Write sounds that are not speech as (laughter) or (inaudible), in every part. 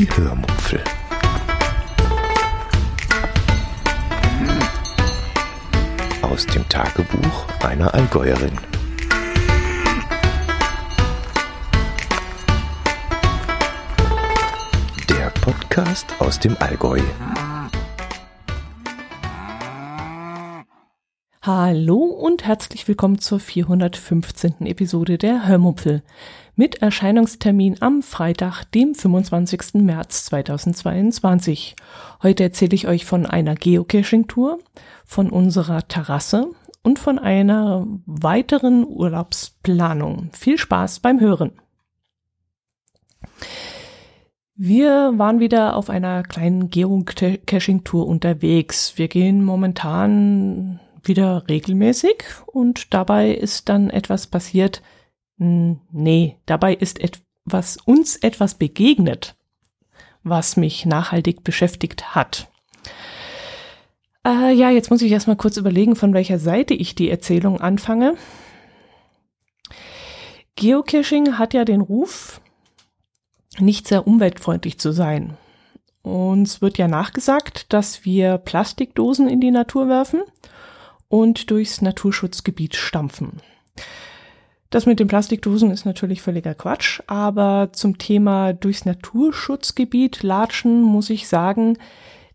Die Hörmupfel. Aus dem Tagebuch einer Allgäuerin. Der Podcast aus dem Allgäu. Hallo und herzlich willkommen zur 415. Episode der Hörmupfel mit Erscheinungstermin am Freitag, dem 25. März 2022. Heute erzähle ich euch von einer Geocaching-Tour, von unserer Terrasse und von einer weiteren Urlaubsplanung. Viel Spaß beim Hören. Wir waren wieder auf einer kleinen Geocaching-Tour unterwegs. Wir gehen momentan wieder regelmäßig und dabei ist dann etwas passiert, Nee, dabei ist etwas, uns etwas begegnet, was mich nachhaltig beschäftigt hat. Äh, ja, jetzt muss ich erstmal kurz überlegen, von welcher Seite ich die Erzählung anfange. Geocaching hat ja den Ruf, nicht sehr umweltfreundlich zu sein. Uns wird ja nachgesagt, dass wir Plastikdosen in die Natur werfen und durchs Naturschutzgebiet stampfen. Das mit den Plastikdosen ist natürlich völliger Quatsch, aber zum Thema durchs Naturschutzgebiet latschen muss ich sagen,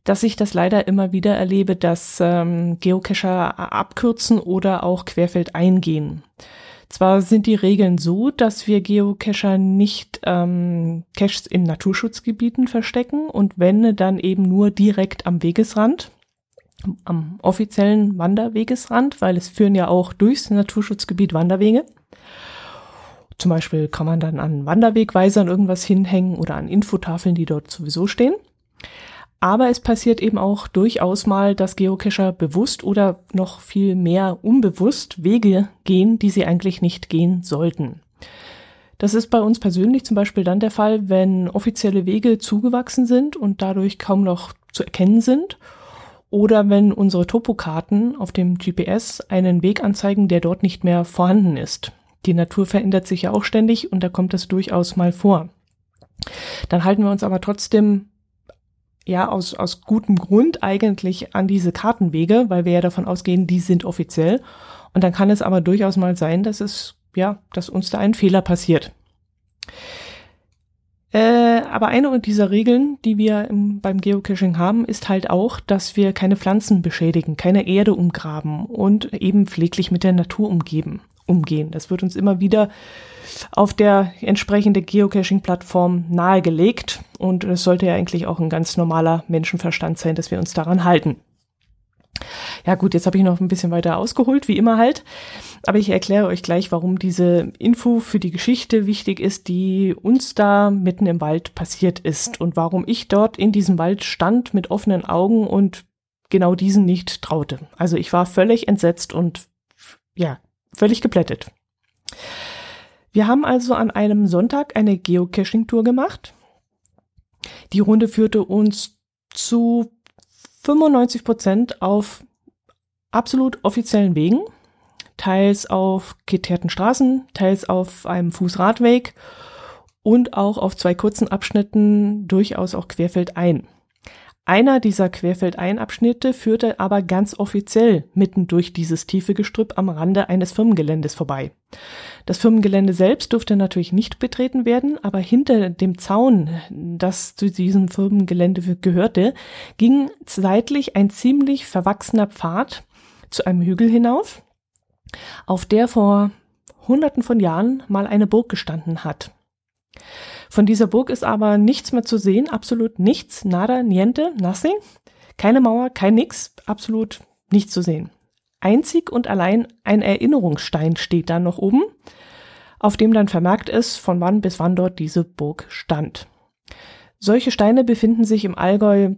dass ich das leider immer wieder erlebe, dass ähm, Geocacher abkürzen oder auch querfeld eingehen. Zwar sind die Regeln so, dass wir Geocacher nicht ähm, Caches in Naturschutzgebieten verstecken und wenn, dann eben nur direkt am Wegesrand, am offiziellen Wanderwegesrand, weil es führen ja auch durchs Naturschutzgebiet Wanderwege. Zum Beispiel kann man dann an Wanderwegweisern irgendwas hinhängen oder an Infotafeln, die dort sowieso stehen. Aber es passiert eben auch durchaus mal, dass Geocacher bewusst oder noch viel mehr unbewusst Wege gehen, die sie eigentlich nicht gehen sollten. Das ist bei uns persönlich zum Beispiel dann der Fall, wenn offizielle Wege zugewachsen sind und dadurch kaum noch zu erkennen sind oder wenn unsere Topokarten auf dem GPS einen Weg anzeigen, der dort nicht mehr vorhanden ist. Die Natur verändert sich ja auch ständig und da kommt das durchaus mal vor. Dann halten wir uns aber trotzdem ja aus, aus gutem Grund eigentlich an diese Kartenwege, weil wir ja davon ausgehen, die sind offiziell. Und dann kann es aber durchaus mal sein, dass es, ja, dass uns da ein Fehler passiert. Äh, aber eine dieser Regeln, die wir im, beim Geocaching haben, ist halt auch, dass wir keine Pflanzen beschädigen, keine Erde umgraben und eben pfleglich mit der Natur umgeben umgehen. Das wird uns immer wieder auf der entsprechenden Geocaching-Plattform nahegelegt und es sollte ja eigentlich auch ein ganz normaler Menschenverstand sein, dass wir uns daran halten. Ja gut, jetzt habe ich noch ein bisschen weiter ausgeholt, wie immer halt. Aber ich erkläre euch gleich, warum diese Info für die Geschichte wichtig ist, die uns da mitten im Wald passiert ist und warum ich dort in diesem Wald stand mit offenen Augen und genau diesen nicht traute. Also ich war völlig entsetzt und ja, völlig geplättet. Wir haben also an einem Sonntag eine Geocaching-Tour gemacht. Die Runde führte uns zu 95 Prozent auf absolut offiziellen Wegen, teils auf geteerten Straßen, teils auf einem Fußradweg und auch auf zwei kurzen Abschnitten durchaus auch querfeldein. Einer dieser Querfeldeinabschnitte führte aber ganz offiziell mitten durch dieses tiefe Gestrüpp am Rande eines Firmengeländes vorbei. Das Firmengelände selbst durfte natürlich nicht betreten werden, aber hinter dem Zaun, das zu diesem Firmengelände gehörte, ging seitlich ein ziemlich verwachsener Pfad zu einem Hügel hinauf, auf der vor Hunderten von Jahren mal eine Burg gestanden hat. Von dieser Burg ist aber nichts mehr zu sehen, absolut nichts, nada, niente, nothing. Keine Mauer, kein nix, absolut nichts zu sehen. Einzig und allein ein Erinnerungsstein steht da noch oben, auf dem dann vermerkt ist, von wann bis wann dort diese Burg stand. Solche Steine befinden sich im Allgäu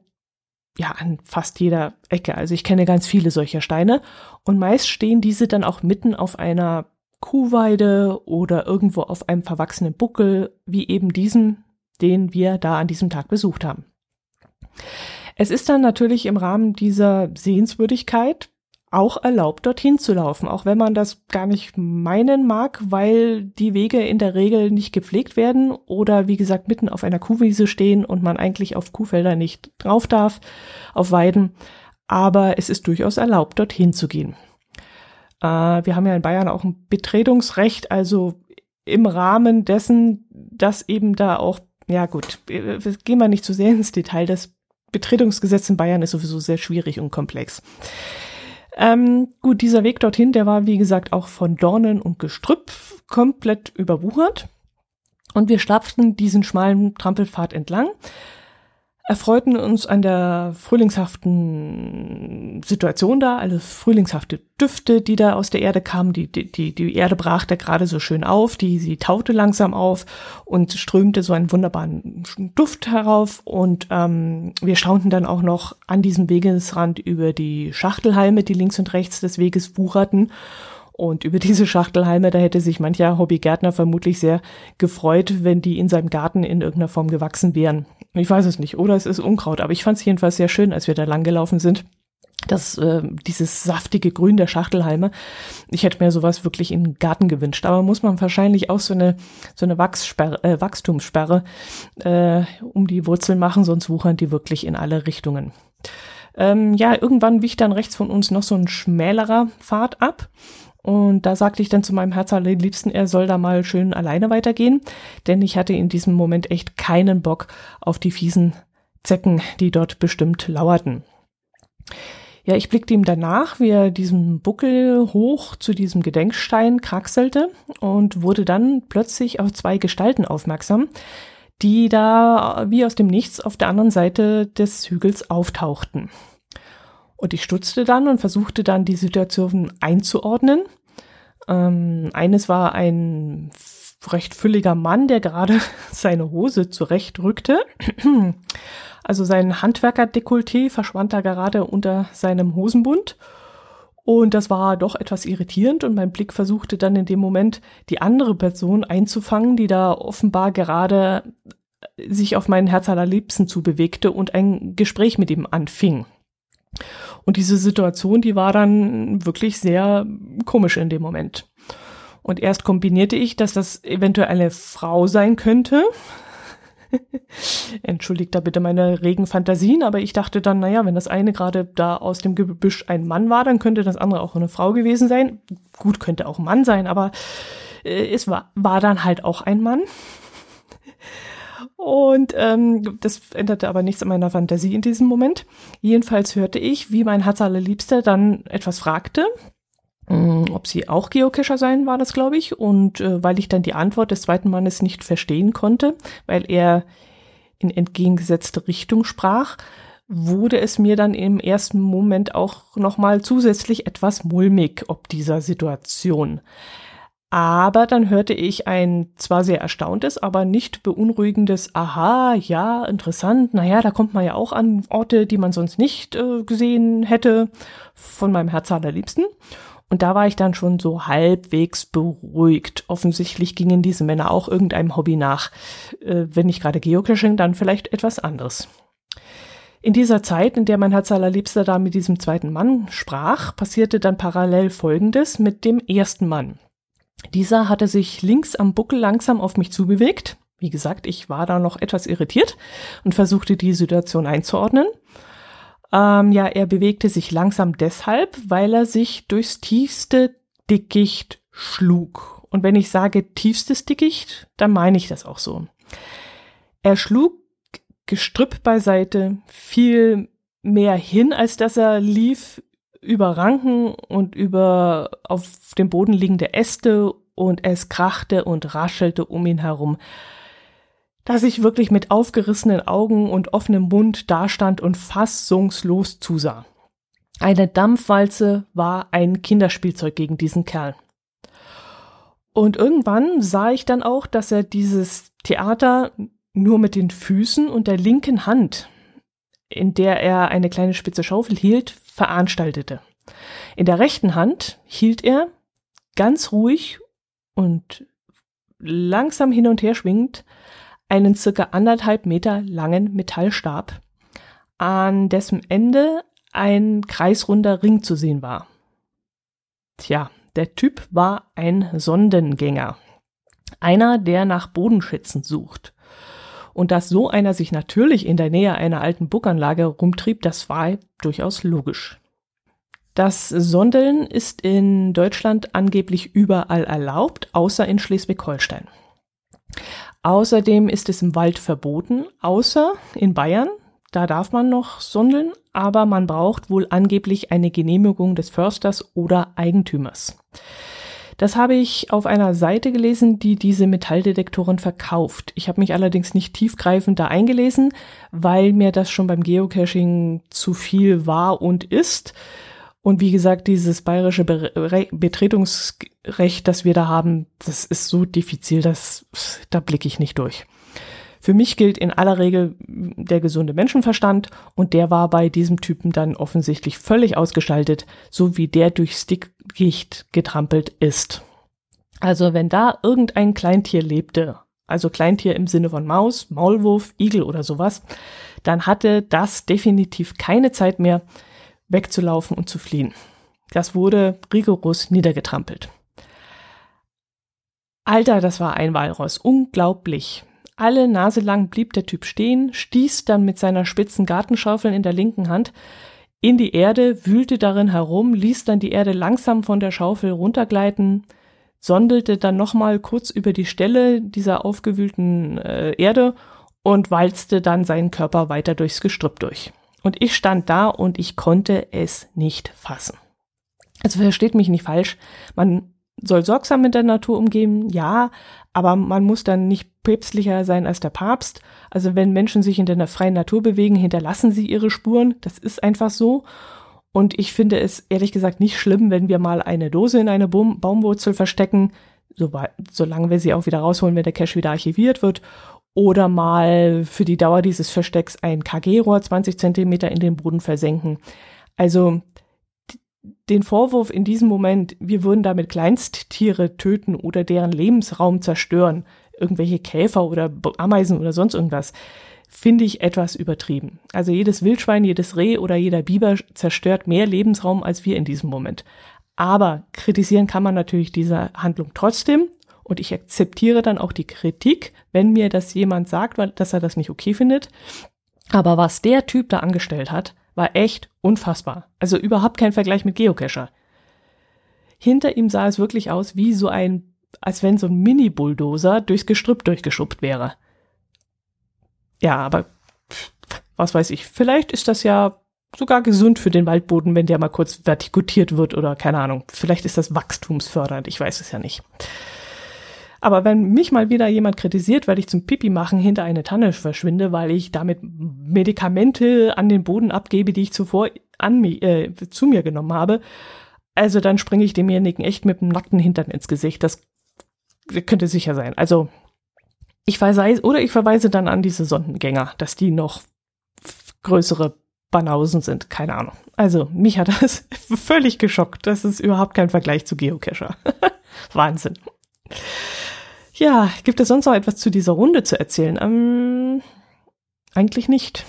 ja an fast jeder Ecke. Also ich kenne ganz viele solcher Steine und meist stehen diese dann auch mitten auf einer Kuhweide oder irgendwo auf einem verwachsenen Buckel, wie eben diesen, den wir da an diesem Tag besucht haben. Es ist dann natürlich im Rahmen dieser Sehenswürdigkeit auch erlaubt, dorthin zu laufen, auch wenn man das gar nicht meinen mag, weil die Wege in der Regel nicht gepflegt werden oder wie gesagt mitten auf einer Kuhwiese stehen und man eigentlich auf Kuhfelder nicht drauf darf, auf Weiden. Aber es ist durchaus erlaubt, dorthin zu gehen. Äh, wir haben ja in Bayern auch ein Betretungsrecht, also im Rahmen dessen, dass eben da auch, ja gut, gehen wir nicht zu sehr ins Detail, das Betretungsgesetz in Bayern ist sowieso sehr schwierig und komplex. Ähm, gut, dieser Weg dorthin, der war wie gesagt auch von Dornen und Gestrüpp komplett überwuchert. Und wir stapften diesen schmalen Trampelpfad entlang erfreuten uns an der frühlingshaften Situation da, also frühlingshafte Düfte, die da aus der Erde kamen. Die, die, die, Erde brach da gerade so schön auf, die, sie taute langsam auf und strömte so einen wunderbaren Duft herauf. Und ähm, wir staunten dann auch noch an diesem Wegesrand über die Schachtelhalme, die links und rechts des Weges wucherten. Und über diese Schachtelhalme, da hätte sich mancher Hobbygärtner vermutlich sehr gefreut, wenn die in seinem Garten in irgendeiner Form gewachsen wären. Ich weiß es nicht. Oder es ist Unkraut. Aber ich fand es jedenfalls sehr schön, als wir da langgelaufen sind. Das, äh, dieses saftige Grün der Schachtelhalme. Ich hätte mir sowas wirklich in den Garten gewünscht. Aber muss man wahrscheinlich auch so eine, so eine Wachssperre, äh, Wachstumssperre äh, um die Wurzeln machen, sonst wuchern die wirklich in alle Richtungen. Ähm, ja, irgendwann wich dann rechts von uns noch so ein schmälerer Pfad ab. Und da sagte ich dann zu meinem Herz allerliebsten, er soll da mal schön alleine weitergehen, denn ich hatte in diesem Moment echt keinen Bock auf die fiesen Zecken, die dort bestimmt lauerten. Ja, ich blickte ihm danach, wie er diesen Buckel hoch zu diesem Gedenkstein kraxelte und wurde dann plötzlich auf zwei Gestalten aufmerksam, die da wie aus dem Nichts auf der anderen Seite des Hügels auftauchten. Und ich stutzte dann und versuchte dann die Situation einzuordnen. Ähm, eines war ein recht fülliger Mann, der gerade (laughs) seine Hose zurechtrückte. (clears throat) Also sein Handwerkerdekolleté verschwand da gerade unter seinem Hosenbund. Und das war doch etwas irritierend und mein Blick versuchte dann in dem Moment die andere Person einzufangen, die da offenbar gerade sich auf meinen Herz allerliebsten zubewegte und ein Gespräch mit ihm anfing. Und diese Situation, die war dann wirklich sehr komisch in dem Moment. Und erst kombinierte ich, dass das eventuell eine Frau sein könnte. (laughs) Entschuldigt da bitte meine regen Fantasien, aber ich dachte dann, naja, wenn das eine gerade da aus dem Gebüsch ein Mann war, dann könnte das andere auch eine Frau gewesen sein. Gut, könnte auch ein Mann sein, aber äh, es war, war dann halt auch ein Mann. Und ähm, das änderte aber nichts an meiner Fantasie in diesem Moment. Jedenfalls hörte ich, wie mein Herz allerliebster dann etwas fragte, ähm, ob sie auch Geocacher sein, war das, glaube ich. Und äh, weil ich dann die Antwort des zweiten Mannes nicht verstehen konnte, weil er in entgegengesetzte Richtung sprach, wurde es mir dann im ersten Moment auch nochmal zusätzlich etwas mulmig ob dieser Situation. Aber dann hörte ich ein zwar sehr erstauntes, aber nicht beunruhigendes Aha, ja, interessant, naja, da kommt man ja auch an Orte, die man sonst nicht äh, gesehen hätte, von meinem Herz allerliebsten. Und da war ich dann schon so halbwegs beruhigt. Offensichtlich gingen diese Männer auch irgendeinem Hobby nach. Äh, wenn nicht gerade Geocaching, dann vielleicht etwas anderes. In dieser Zeit, in der mein Herz allerliebster da mit diesem zweiten Mann sprach, passierte dann parallel Folgendes mit dem ersten Mann. Dieser hatte sich links am Buckel langsam auf mich zubewegt. Wie gesagt, ich war da noch etwas irritiert und versuchte die Situation einzuordnen. Ähm, ja, er bewegte sich langsam deshalb, weil er sich durchs tiefste Dickicht schlug. Und wenn ich sage tiefstes Dickicht, dann meine ich das auch so. Er schlug Gestrüpp beiseite, viel mehr hin, als dass er lief, über Ranken und über auf dem Boden liegende Äste und es krachte und raschelte um ihn herum, dass ich wirklich mit aufgerissenen Augen und offenem Mund dastand und fassungslos zusah. Eine Dampfwalze war ein Kinderspielzeug gegen diesen Kerl. Und irgendwann sah ich dann auch, dass er dieses Theater nur mit den Füßen und der linken Hand, in der er eine kleine spitze Schaufel hielt, veranstaltete. In der rechten Hand hielt er ganz ruhig und langsam hin und her schwingend einen circa anderthalb Meter langen Metallstab, an dessen Ende ein kreisrunder Ring zu sehen war. Tja, der Typ war ein Sondengänger. Einer, der nach Bodenschätzen sucht. Und dass so einer sich natürlich in der Nähe einer alten Burganlage rumtrieb, das war durchaus logisch. Das Sondeln ist in Deutschland angeblich überall erlaubt, außer in Schleswig-Holstein. Außerdem ist es im Wald verboten, außer in Bayern. Da darf man noch sondeln, aber man braucht wohl angeblich eine Genehmigung des Försters oder Eigentümers. Das habe ich auf einer Seite gelesen, die diese Metalldetektoren verkauft. Ich habe mich allerdings nicht tiefgreifend da eingelesen, weil mir das schon beim Geocaching zu viel war und ist. Und wie gesagt, dieses bayerische Be Betretungsrecht, das wir da haben, das ist so diffizil, dass da blicke ich nicht durch. Für mich gilt in aller Regel der gesunde Menschenverstand und der war bei diesem Typen dann offensichtlich völlig ausgestaltet, so wie der durchs Dickicht getrampelt ist. Also wenn da irgendein Kleintier lebte, also Kleintier im Sinne von Maus, Maulwurf, Igel oder sowas, dann hatte das definitiv keine Zeit mehr wegzulaufen und zu fliehen. Das wurde rigoros niedergetrampelt. Alter, das war ein Walross. Unglaublich. Alle Nase lang blieb der Typ stehen, stieß dann mit seiner spitzen Gartenschaufel in der linken Hand in die Erde, wühlte darin herum, ließ dann die Erde langsam von der Schaufel runtergleiten, sondelte dann nochmal kurz über die Stelle dieser aufgewühlten äh, Erde und walzte dann seinen Körper weiter durchs Gestrüpp durch. Und ich stand da und ich konnte es nicht fassen. Also versteht mich nicht falsch, man soll sorgsam mit der Natur umgehen, ja, aber man muss dann nicht päpstlicher sein als der Papst. Also wenn Menschen sich in der freien Natur bewegen, hinterlassen sie ihre Spuren. Das ist einfach so. Und ich finde es ehrlich gesagt nicht schlimm, wenn wir mal eine Dose in eine Baum Baumwurzel verstecken, so, solange wir sie auch wieder rausholen, wenn der Cache wieder archiviert wird. Oder mal für die Dauer dieses Verstecks ein KG-Rohr 20 Zentimeter in den Boden versenken. Also den Vorwurf in diesem Moment, wir würden damit Kleinsttiere töten oder deren Lebensraum zerstören, irgendwelche Käfer oder Ameisen oder sonst irgendwas, finde ich etwas übertrieben. Also jedes Wildschwein, jedes Reh oder jeder Biber zerstört mehr Lebensraum als wir in diesem Moment. Aber kritisieren kann man natürlich diese Handlung trotzdem. Und ich akzeptiere dann auch die Kritik, wenn mir das jemand sagt, dass er das nicht okay findet. Aber was der Typ da angestellt hat, war echt unfassbar. Also überhaupt kein Vergleich mit Geocacher. Hinter ihm sah es wirklich aus wie so ein, als wenn so ein Mini-Bulldozer durchs Gestrüpp durchgeschubbt wäre. Ja, aber was weiß ich, vielleicht ist das ja sogar gesund für den Waldboden, wenn der mal kurz vertikutiert wird oder keine Ahnung. Vielleicht ist das wachstumsfördernd, ich weiß es ja nicht. Aber wenn mich mal wieder jemand kritisiert, weil ich zum Pipi machen hinter eine Tanne verschwinde, weil ich damit Medikamente an den Boden abgebe, die ich zuvor an mich, äh, zu mir genommen habe, also dann springe ich demjenigen echt mit dem nackten Hintern ins Gesicht. Das könnte sicher sein. Also ich verweise, oder ich verweise dann an diese Sondengänger, dass die noch größere Banausen sind. Keine Ahnung. Also mich hat das (laughs) völlig geschockt. Das ist überhaupt kein Vergleich zu Geocacher. (laughs) Wahnsinn. Ja, gibt es sonst noch etwas zu dieser Runde zu erzählen? Ähm, eigentlich nicht.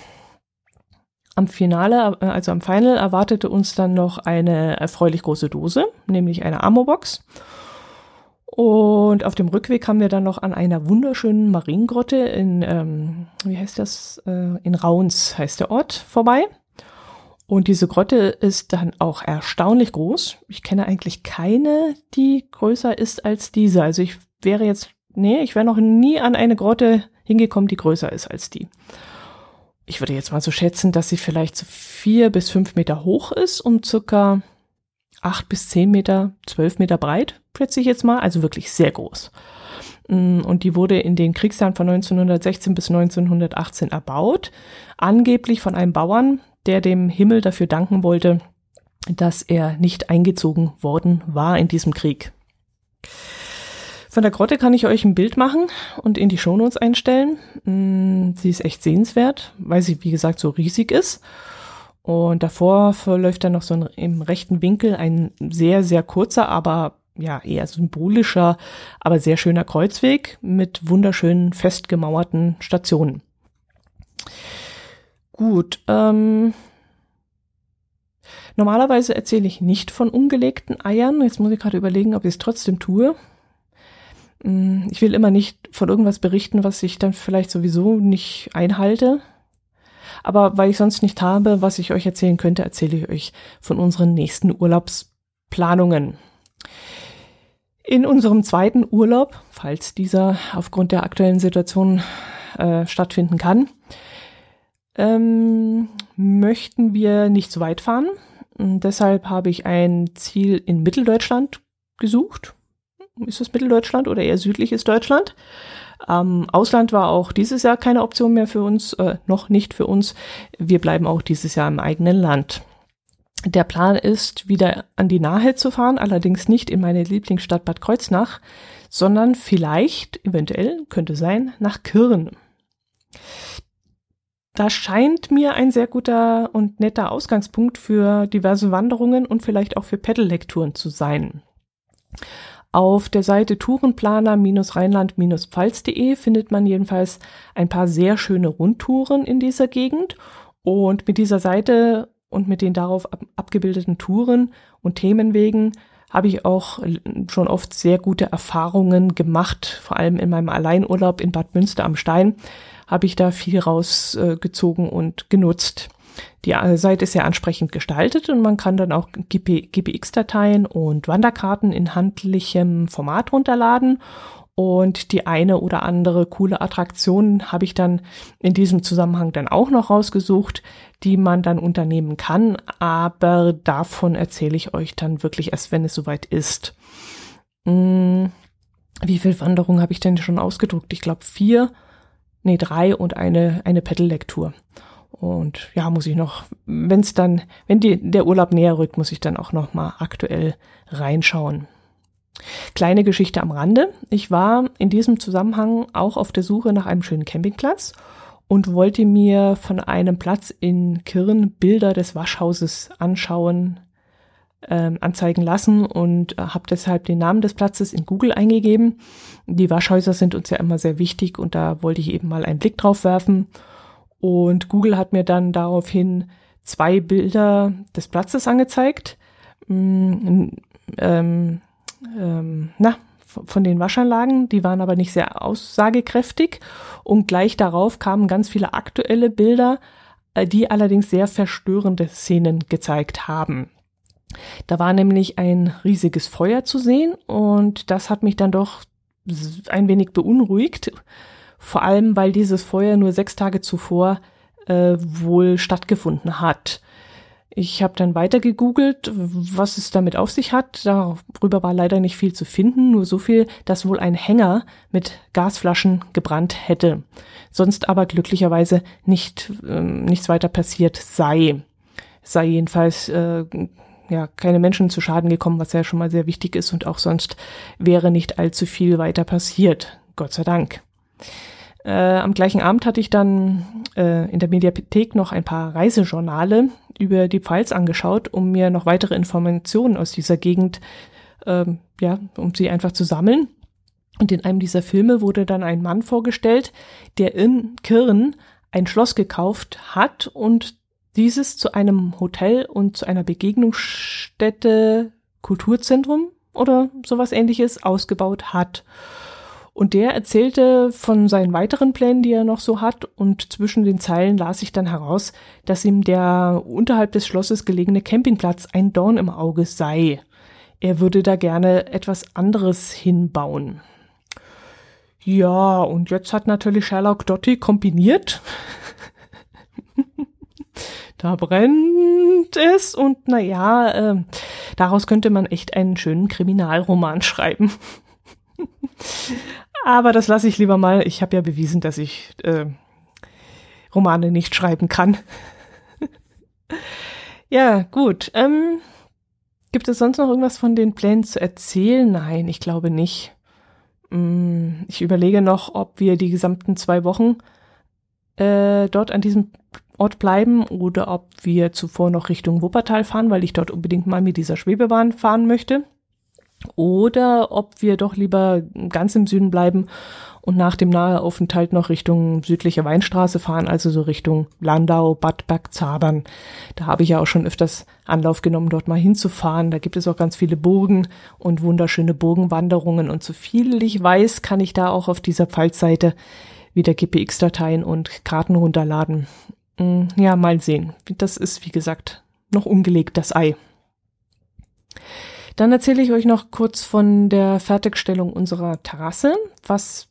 Am Finale, äh, also am Final, erwartete uns dann noch eine erfreulich große Dose, nämlich eine Ammo-Box. Und auf dem Rückweg haben wir dann noch an einer wunderschönen Mariengrotte in, ähm, wie heißt das? Äh, in Rauns heißt der Ort vorbei. Und diese Grotte ist dann auch erstaunlich groß. Ich kenne eigentlich keine, die größer ist als diese. Also ich wäre jetzt nee, ich wäre noch nie an eine Grotte hingekommen, die größer ist als die. Ich würde jetzt mal so schätzen, dass sie vielleicht so vier bis fünf Meter hoch ist und circa acht bis zehn Meter, zwölf Meter breit, schätze ich jetzt mal, also wirklich sehr groß. Mm, und die wurde in den Kriegsjahren von 1916 bis 1918 erbaut, angeblich von einem Bauern, der dem Himmel dafür danken wollte, dass er nicht eingezogen worden war in diesem Krieg. Von der Grotte kann ich euch ein Bild machen und in die Shownotes einstellen. Mm, sie ist echt sehenswert, weil sie, wie gesagt, so riesig ist. Und davor verläuft dann noch so ein, im rechten Winkel ein sehr, sehr kurzer, aber ja, eher symbolischer, aber sehr schöner Kreuzweg mit wunderschönen festgemauerten Stationen. Gut, ähm, Normalerweise erzähle ich nicht von ungelegten Eiern. Jetzt muss ich gerade überlegen, ob ich es trotzdem tue. Mm, ich will immer nicht von irgendwas berichten, was ich dann vielleicht sowieso nicht einhalte. Aber weil ich sonst nicht habe, was ich euch erzählen könnte, erzähle ich euch von unseren nächsten Urlaubsplanungen. In unserem zweiten Urlaub, falls dieser aufgrund der aktuellen Situation äh, stattfinden kann, ähm, möchten wir nicht so weit fahren. Und deshalb habe ich ein Ziel in Mitteldeutschland gesucht. Ist das Mitteldeutschland oder eher südliches Deutschland? Ähm, Ausland war auch dieses Jahr keine Option mehr für uns, äh, noch nicht für uns. Wir bleiben auch dieses Jahr im eigenen Land. Der Plan ist, wieder an die Nahe zu fahren, allerdings nicht in meine Lieblingsstadt Bad Kreuznach, sondern vielleicht, eventuell, könnte sein, nach Kirn. Da scheint mir ein sehr guter und netter Ausgangspunkt für diverse Wanderungen und vielleicht auch für Pedellekturen zu sein. Auf der Seite tourenplaner-rheinland-pfalz.de findet man jedenfalls ein paar sehr schöne Rundtouren in dieser Gegend. Und mit dieser Seite und mit den darauf ab abgebildeten Touren und Themenwegen habe ich auch schon oft sehr gute Erfahrungen gemacht. Vor allem in meinem Alleinurlaub in Bad Münster am Stein habe ich da viel rausgezogen äh, und genutzt. Die Seite ist sehr ansprechend gestaltet und man kann dann auch GPX-Dateien und Wanderkarten in handlichem Format runterladen. Und die eine oder andere coole Attraktion habe ich dann in diesem Zusammenhang dann auch noch rausgesucht, die man dann unternehmen kann. Aber davon erzähle ich euch dann wirklich erst, wenn es soweit ist. Hm, wie viel Wanderung habe ich denn schon ausgedruckt? Ich glaube vier, nee drei und eine eine Pedellektur. Und ja, muss ich noch, wenn es dann, wenn die, der Urlaub näher rückt, muss ich dann auch noch mal aktuell reinschauen. Kleine Geschichte am Rande. Ich war in diesem Zusammenhang auch auf der Suche nach einem schönen Campingplatz und wollte mir von einem Platz in Kirn Bilder des Waschhauses anschauen, ähm, anzeigen lassen und äh, habe deshalb den Namen des Platzes in Google eingegeben. Die Waschhäuser sind uns ja immer sehr wichtig und da wollte ich eben mal einen Blick drauf werfen und Google hat mir dann daraufhin zwei Bilder des Platzes angezeigt. Mm, ähm, ähm, na, von den Waschanlagen, die waren aber nicht sehr aussagekräftig. Und gleich darauf kamen ganz viele aktuelle Bilder, äh, die allerdings sehr verstörende Szenen gezeigt haben. Da war nämlich ein riesiges Feuer zu sehen und das hat mich dann doch ein wenig beunruhigt vor allem weil dieses Feuer nur sechs Tage zuvor äh, wohl stattgefunden hat. Ich habe dann weiter gegoogelt, was es damit auf sich hat. Darüber war leider nicht viel zu finden, nur so viel, dass wohl ein Hänger mit Gasflaschen gebrannt hätte. Sonst aber glücklicherweise nicht ähm, nichts weiter passiert sei. Sei jedenfalls äh, ja keine Menschen zu Schaden gekommen, was ja schon mal sehr wichtig ist und auch sonst wäre nicht allzu viel weiter passiert. Gott sei Dank. Äh, am gleichen Abend hatte ich dann äh, in der Mediathek noch ein paar Reisejournale über die Pfalz angeschaut, um mir noch weitere Informationen aus dieser Gegend, äh, ja, um sie einfach zu sammeln. Und in einem dieser Filme wurde dann ein Mann vorgestellt, der in Kirn ein Schloss gekauft hat und dieses zu einem Hotel und zu einer Begegnungsstätte, Kulturzentrum oder sowas ähnliches ausgebaut hat. Und der erzählte von seinen weiteren Plänen, die er noch so hat, und zwischen den Zeilen las ich dann heraus, dass ihm der unterhalb des Schlosses gelegene Campingplatz ein Dorn im Auge sei. Er würde da gerne etwas anderes hinbauen. Ja, und jetzt hat natürlich Sherlock Dotti kombiniert. (laughs) da brennt es und naja, äh, daraus könnte man echt einen schönen Kriminalroman schreiben. (laughs) Aber das lasse ich lieber mal. Ich habe ja bewiesen, dass ich äh, Romane nicht schreiben kann. (laughs) ja, gut. Ähm, gibt es sonst noch irgendwas von den Plänen zu erzählen? Nein, ich glaube nicht. Mm, ich überlege noch, ob wir die gesamten zwei Wochen äh, dort an diesem Ort bleiben oder ob wir zuvor noch Richtung Wuppertal fahren, weil ich dort unbedingt mal mit dieser Schwebebahn fahren möchte. Oder ob wir doch lieber ganz im Süden bleiben und nach dem Naheaufenthalt noch Richtung südliche Weinstraße fahren, also so Richtung Landau, Bad Bergzabern. Da habe ich ja auch schon öfters Anlauf genommen, dort mal hinzufahren. Da gibt es auch ganz viele Burgen und wunderschöne Burgenwanderungen. Und so viel ich weiß, kann ich da auch auf dieser Pfalzseite wieder GPX-Dateien und Karten runterladen. Hm, ja, mal sehen. Das ist, wie gesagt, noch ungelegt, das Ei. Dann erzähle ich euch noch kurz von der Fertigstellung unserer Terrasse, was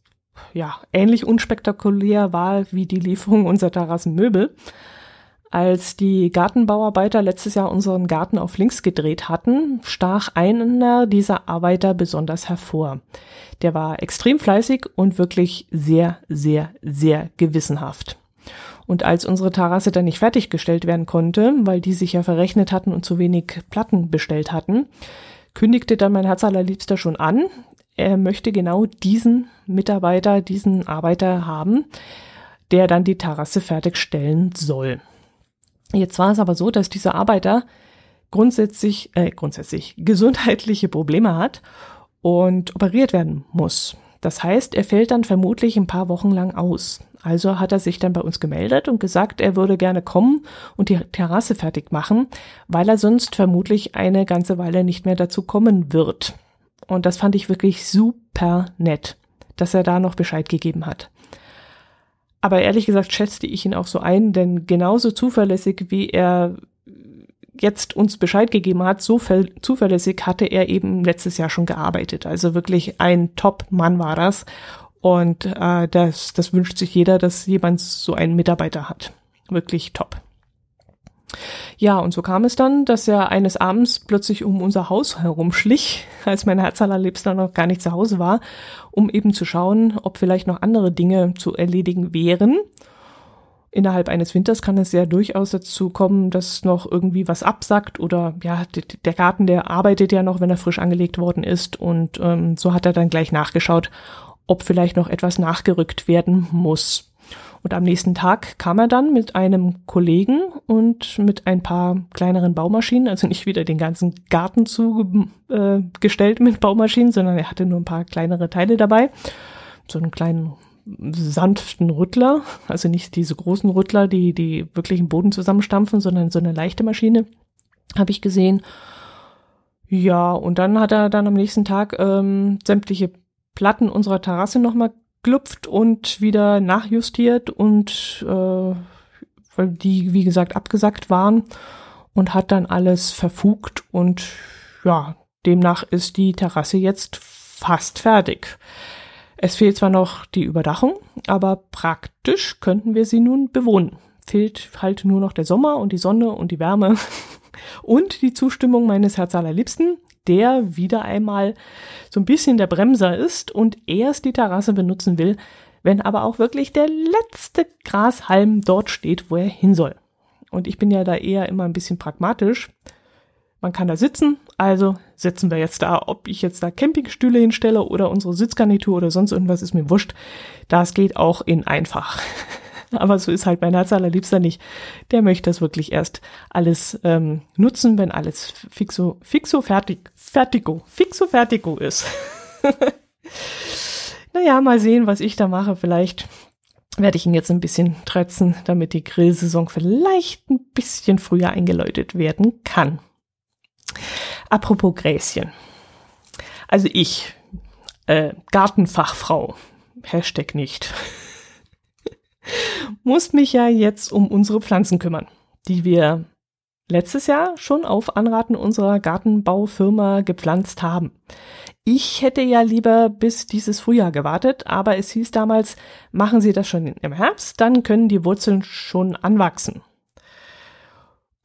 ja ähnlich unspektakulär war wie die Lieferung unserer Terrassenmöbel. Als die Gartenbauarbeiter letztes Jahr unseren Garten auf links gedreht hatten, stach einer dieser Arbeiter besonders hervor. Der war extrem fleißig und wirklich sehr, sehr, sehr gewissenhaft. Und als unsere Terrasse dann nicht fertiggestellt werden konnte, weil die sich ja verrechnet hatten und zu wenig Platten bestellt hatten, kündigte dann mein Herz allerliebster schon an, er möchte genau diesen Mitarbeiter, diesen Arbeiter haben, der dann die Terrasse fertigstellen soll. Jetzt war es aber so, dass dieser Arbeiter grundsätzlich, äh, grundsätzlich (laughs) gesundheitliche Probleme hat und operiert werden muss. Das heißt, er fällt dann vermutlich ein paar Wochen lang aus. Also hat er sich dann bei uns gemeldet und gesagt, er würde gerne kommen und die Terrasse fertig machen, weil er sonst vermutlich eine ganze Weile nicht mehr dazu kommen wird. Und das fand ich wirklich super nett, dass er da noch Bescheid gegeben hat. Aber ehrlich gesagt schätzte ich ihn auch so ein, denn genauso zuverlässig wie er jetzt uns Bescheid gegeben hat, so zuverlässig hatte er eben letztes Jahr schon gearbeitet. Also wirklich ein Top-Mann war das. Und äh, das, das wünscht sich jeder, dass jemand so einen Mitarbeiter hat. Wirklich top. Ja, und so kam es dann, dass er eines Abends plötzlich um unser Haus herumschlich, (laughs) als mein Herz allerliebster noch gar nicht zu Hause war, um eben zu schauen, ob vielleicht noch andere Dinge zu erledigen wären. Innerhalb eines Winters kann es ja durchaus dazu kommen, dass noch irgendwie was absackt oder ja, der Garten, der arbeitet ja noch, wenn er frisch angelegt worden ist und ähm, so hat er dann gleich nachgeschaut, ob vielleicht noch etwas nachgerückt werden muss. Und am nächsten Tag kam er dann mit einem Kollegen und mit ein paar kleineren Baumaschinen, also nicht wieder den ganzen Garten zugestellt äh, mit Baumaschinen, sondern er hatte nur ein paar kleinere Teile dabei. So einen kleinen sanften Rüttler, also nicht diese großen Rüttler, die, die wirklich den Boden zusammenstampfen, sondern so eine leichte Maschine, habe ich gesehen. Ja, und dann hat er dann am nächsten Tag ähm, sämtliche Platten unserer Terrasse nochmal glupft und wieder nachjustiert und äh, weil die, wie gesagt, abgesackt waren und hat dann alles verfugt und ja, demnach ist die Terrasse jetzt fast fertig. Es fehlt zwar noch die Überdachung, aber praktisch könnten wir sie nun bewohnen. Fehlt halt nur noch der Sommer und die Sonne und die Wärme (laughs) und die Zustimmung meines Herzallerliebsten, der wieder einmal so ein bisschen der Bremser ist und erst die Terrasse benutzen will, wenn aber auch wirklich der letzte Grashalm dort steht, wo er hin soll. Und ich bin ja da eher immer ein bisschen pragmatisch. Man kann da sitzen, also sitzen wir jetzt da. Ob ich jetzt da Campingstühle hinstelle oder unsere Sitzgarnitur oder sonst irgendwas, ist mir wurscht. Das geht auch in einfach. (laughs) (laughs) Aber so ist halt mein Herz allerliebster nicht. Der möchte das wirklich erst alles ähm, nutzen, wenn alles fixo, fixo fertig, fertigo, fixo fertigo ist. (laughs) naja, mal sehen, was ich da mache. Vielleicht werde ich ihn jetzt ein bisschen trötzen, damit die Grillsaison vielleicht ein bisschen früher eingeläutet werden kann. Apropos Gräschen. Also ich, äh, Gartenfachfrau, Hashtag nicht (laughs) muss mich ja jetzt um unsere Pflanzen kümmern, die wir letztes Jahr schon auf Anraten unserer Gartenbaufirma gepflanzt haben. Ich hätte ja lieber bis dieses Frühjahr gewartet, aber es hieß damals, machen Sie das schon im Herbst, dann können die Wurzeln schon anwachsen.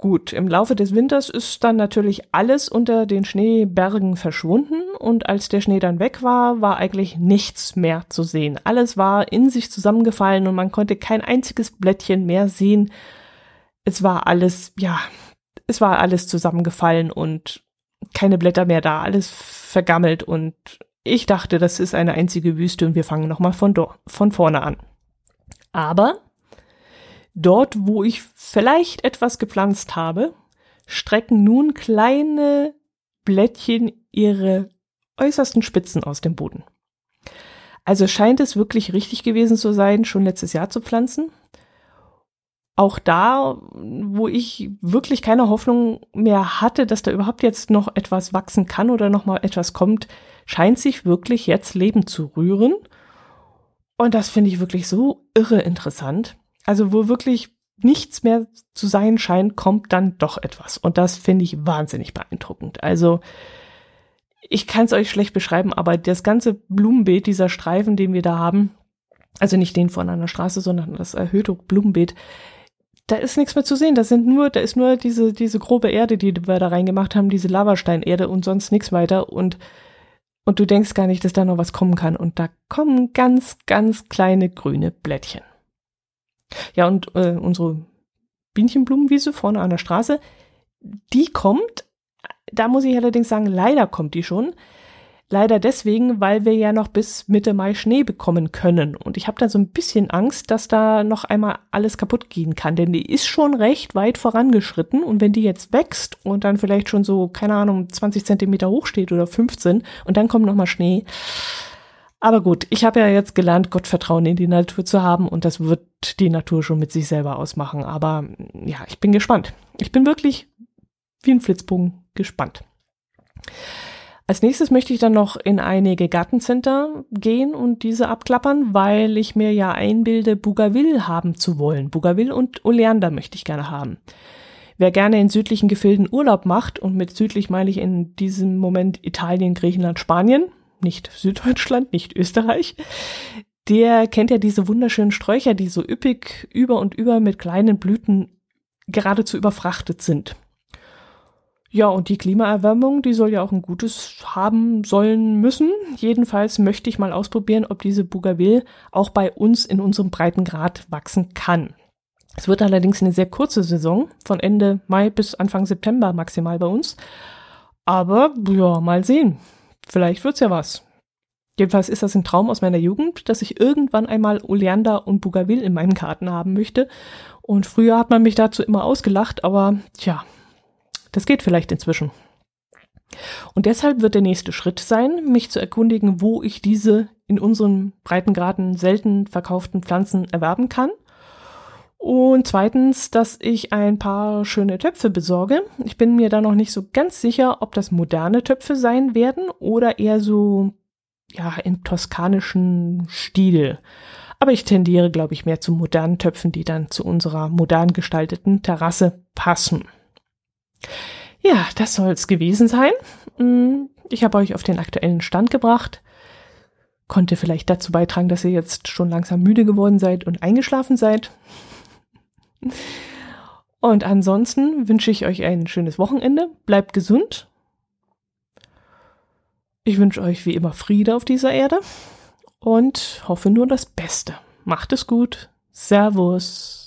Gut, im Laufe des Winters ist dann natürlich alles unter den Schneebergen verschwunden und als der Schnee dann weg war, war eigentlich nichts mehr zu sehen. Alles war in sich zusammengefallen und man konnte kein einziges Blättchen mehr sehen. Es war alles, ja, es war alles zusammengefallen und keine Blätter mehr da, alles vergammelt und ich dachte, das ist eine einzige Wüste und wir fangen nochmal von, von vorne an. Aber Dort, wo ich vielleicht etwas gepflanzt habe, strecken nun kleine Blättchen ihre äußersten Spitzen aus dem Boden. Also scheint es wirklich richtig gewesen zu sein, schon letztes Jahr zu pflanzen. Auch da, wo ich wirklich keine Hoffnung mehr hatte, dass da überhaupt jetzt noch etwas wachsen kann oder noch mal etwas kommt, scheint sich wirklich jetzt Leben zu rühren. Und das finde ich wirklich so irre interessant. Also wo wirklich nichts mehr zu sein scheint, kommt dann doch etwas. Und das finde ich wahnsinnig beeindruckend. Also ich kann es euch schlecht beschreiben, aber das ganze Blumenbeet, dieser Streifen, den wir da haben, also nicht den von einer Straße, sondern das erhöhte Blumenbeet, da ist nichts mehr zu sehen. Da sind nur, da ist nur diese, diese grobe Erde, die wir da reingemacht haben, diese Lavasteinerde und sonst nichts weiter. Und, und du denkst gar nicht, dass da noch was kommen kann. Und da kommen ganz, ganz kleine grüne Blättchen. Ja, und äh, unsere Bienchenblumenwiese vorne an der Straße, die kommt, da muss ich allerdings sagen, leider kommt die schon. Leider deswegen, weil wir ja noch bis Mitte Mai Schnee bekommen können. Und ich habe da so ein bisschen Angst, dass da noch einmal alles kaputt gehen kann. Denn die ist schon recht weit vorangeschritten. Und wenn die jetzt wächst und dann vielleicht schon so, keine Ahnung, 20 Zentimeter hoch steht oder 15 und dann kommt nochmal Schnee. Aber gut, ich habe ja jetzt gelernt, Gottvertrauen in die Natur zu haben und das wird die Natur schon mit sich selber ausmachen. Aber ja, ich bin gespannt. Ich bin wirklich wie ein Flitzbogen gespannt. Als nächstes möchte ich dann noch in einige Gartencenter gehen und diese abklappern, weil ich mir ja einbilde, Bougainville haben zu wollen. Bougainville und Oleander möchte ich gerne haben. Wer gerne in südlichen Gefilden Urlaub macht, und mit südlich meine ich in diesem Moment Italien, Griechenland, Spanien, nicht Süddeutschland, nicht Österreich, der kennt ja diese wunderschönen Sträucher, die so üppig über und über mit kleinen Blüten geradezu überfrachtet sind. Ja, und die Klimaerwärmung, die soll ja auch ein gutes haben sollen müssen. Jedenfalls möchte ich mal ausprobieren, ob diese Bougainville auch bei uns in unserem Breitengrad wachsen kann. Es wird allerdings eine sehr kurze Saison, von Ende Mai bis Anfang September maximal bei uns. Aber ja, mal sehen. Vielleicht wird's ja was. Jedenfalls ist das ein Traum aus meiner Jugend, dass ich irgendwann einmal Oleander und Bougainville in meinem Garten haben möchte. Und früher hat man mich dazu immer ausgelacht, aber tja, das geht vielleicht inzwischen. Und deshalb wird der nächste Schritt sein, mich zu erkundigen, wo ich diese in unserem Breitengraden selten verkauften Pflanzen erwerben kann. Und zweitens, dass ich ein paar schöne Töpfe besorge. Ich bin mir da noch nicht so ganz sicher, ob das moderne Töpfe sein werden oder eher so, ja, im toskanischen Stil. Aber ich tendiere, glaube ich, mehr zu modernen Töpfen, die dann zu unserer modern gestalteten Terrasse passen. Ja, das soll's gewesen sein. Mm, ich habe euch auf den aktuellen Stand gebracht. Konnte vielleicht dazu beitragen, dass ihr jetzt schon langsam müde geworden seid und eingeschlafen seid. (laughs) Und ansonsten wünsche ich euch ein schönes Wochenende. Bleibt gesund. Ich wünsche euch wie immer Friede auf dieser Erde und hoffe nur das Beste. Macht es gut. Servus.